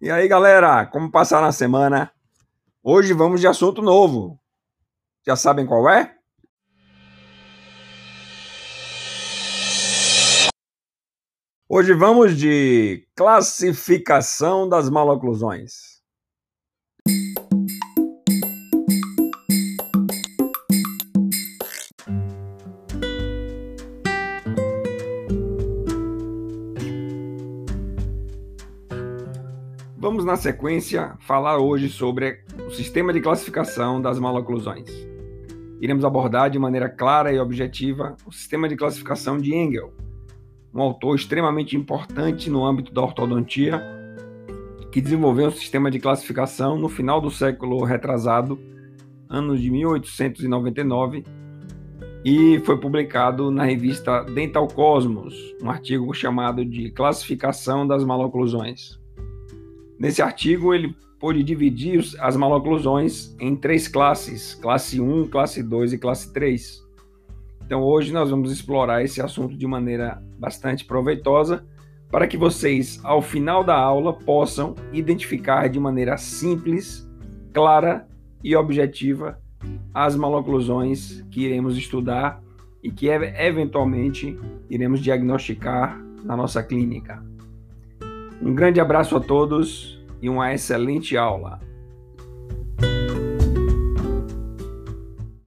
E aí, galera, como passar na semana? Hoje vamos de assunto novo. Já sabem qual é? Hoje vamos de classificação das maloclusões. Vamos, na sequência, falar hoje sobre o sistema de classificação das maloclusões. Iremos abordar de maneira clara e objetiva o sistema de classificação de Engel, um autor extremamente importante no âmbito da ortodontia, que desenvolveu um sistema de classificação no final do século retrasado, anos de 1899, e foi publicado na revista Dental Cosmos, um artigo chamado de Classificação das Maloclusões. Nesse artigo, ele pôde dividir as maloclusões em três classes: classe 1, classe 2 e classe 3. Então, hoje nós vamos explorar esse assunto de maneira bastante proveitosa para que vocês, ao final da aula, possam identificar de maneira simples, clara e objetiva as maloclusões que iremos estudar e que eventualmente iremos diagnosticar na nossa clínica. Um grande abraço a todos e uma excelente aula.